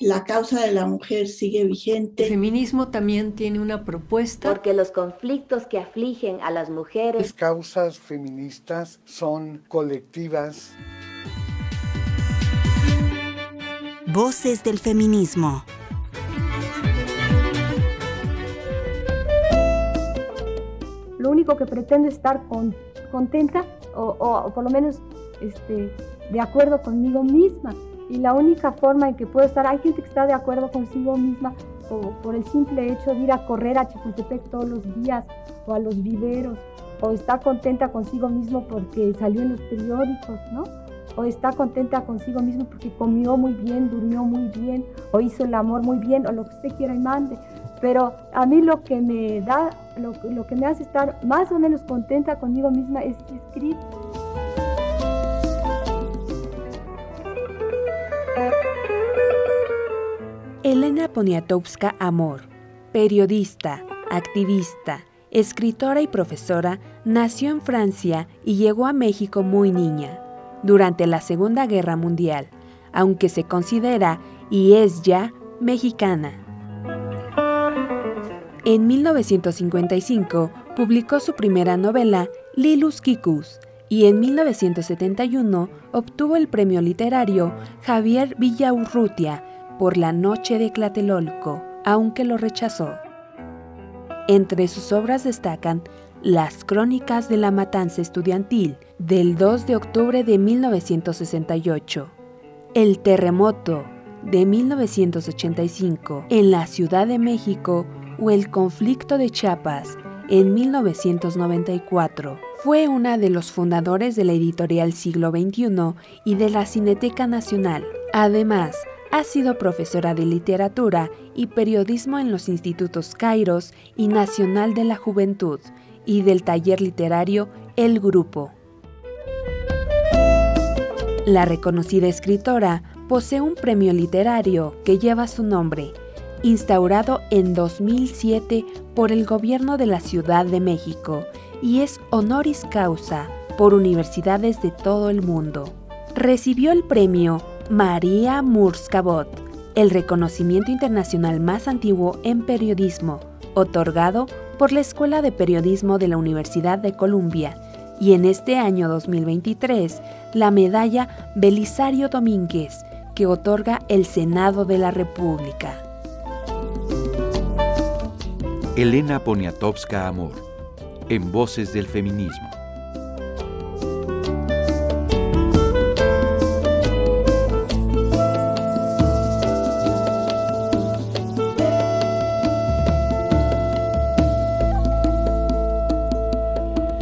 la causa de la mujer sigue vigente. El feminismo también tiene una propuesta. Porque los conflictos que afligen a las mujeres. Las causas feministas son colectivas. Voces del feminismo. Lo único que pretendo es estar contenta o, por lo menos este, de acuerdo conmigo misma. Y la única forma en que puedo estar, hay gente que está de acuerdo consigo misma por el simple hecho de ir a correr a Chapultepec todos los días o a los viveros, o está contenta consigo mismo porque salió en los periódicos, ¿no? O está contenta consigo mismo porque comió muy bien, durmió muy bien, o hizo el amor muy bien, o lo que usted quiera y mande. Pero a mí lo que me da, lo, lo que me hace estar más o menos contenta conmigo misma es escribir. Elena Poniatowska Amor, periodista, activista, escritora y profesora, nació en Francia y llegó a México muy niña, durante la Segunda Guerra Mundial, aunque se considera y es ya mexicana. En 1955 publicó su primera novela, Lilus Kikus, y en 1971 obtuvo el premio literario Javier Villaurrutia por La Noche de Tlatelolco, aunque lo rechazó. Entre sus obras destacan Las Crónicas de la Matanza Estudiantil, del 2 de octubre de 1968, El Terremoto, de 1985, en la Ciudad de México, o El Conflicto de Chiapas, en 1994. Fue una de los fundadores de la editorial Siglo XXI y de la Cineteca Nacional. Además, ha sido profesora de literatura y periodismo en los institutos Kairos y Nacional de la Juventud y del taller literario El Grupo. La reconocida escritora posee un premio literario que lleva su nombre, instaurado en 2007 por el gobierno de la Ciudad de México y es honoris causa por universidades de todo el mundo. Recibió el premio María Murskabot, el reconocimiento internacional más antiguo en periodismo, otorgado por la Escuela de Periodismo de la Universidad de Columbia, y en este año 2023 la medalla Belisario Domínguez, que otorga el Senado de la República. Elena Poniatowska Amor, en Voces del Feminismo.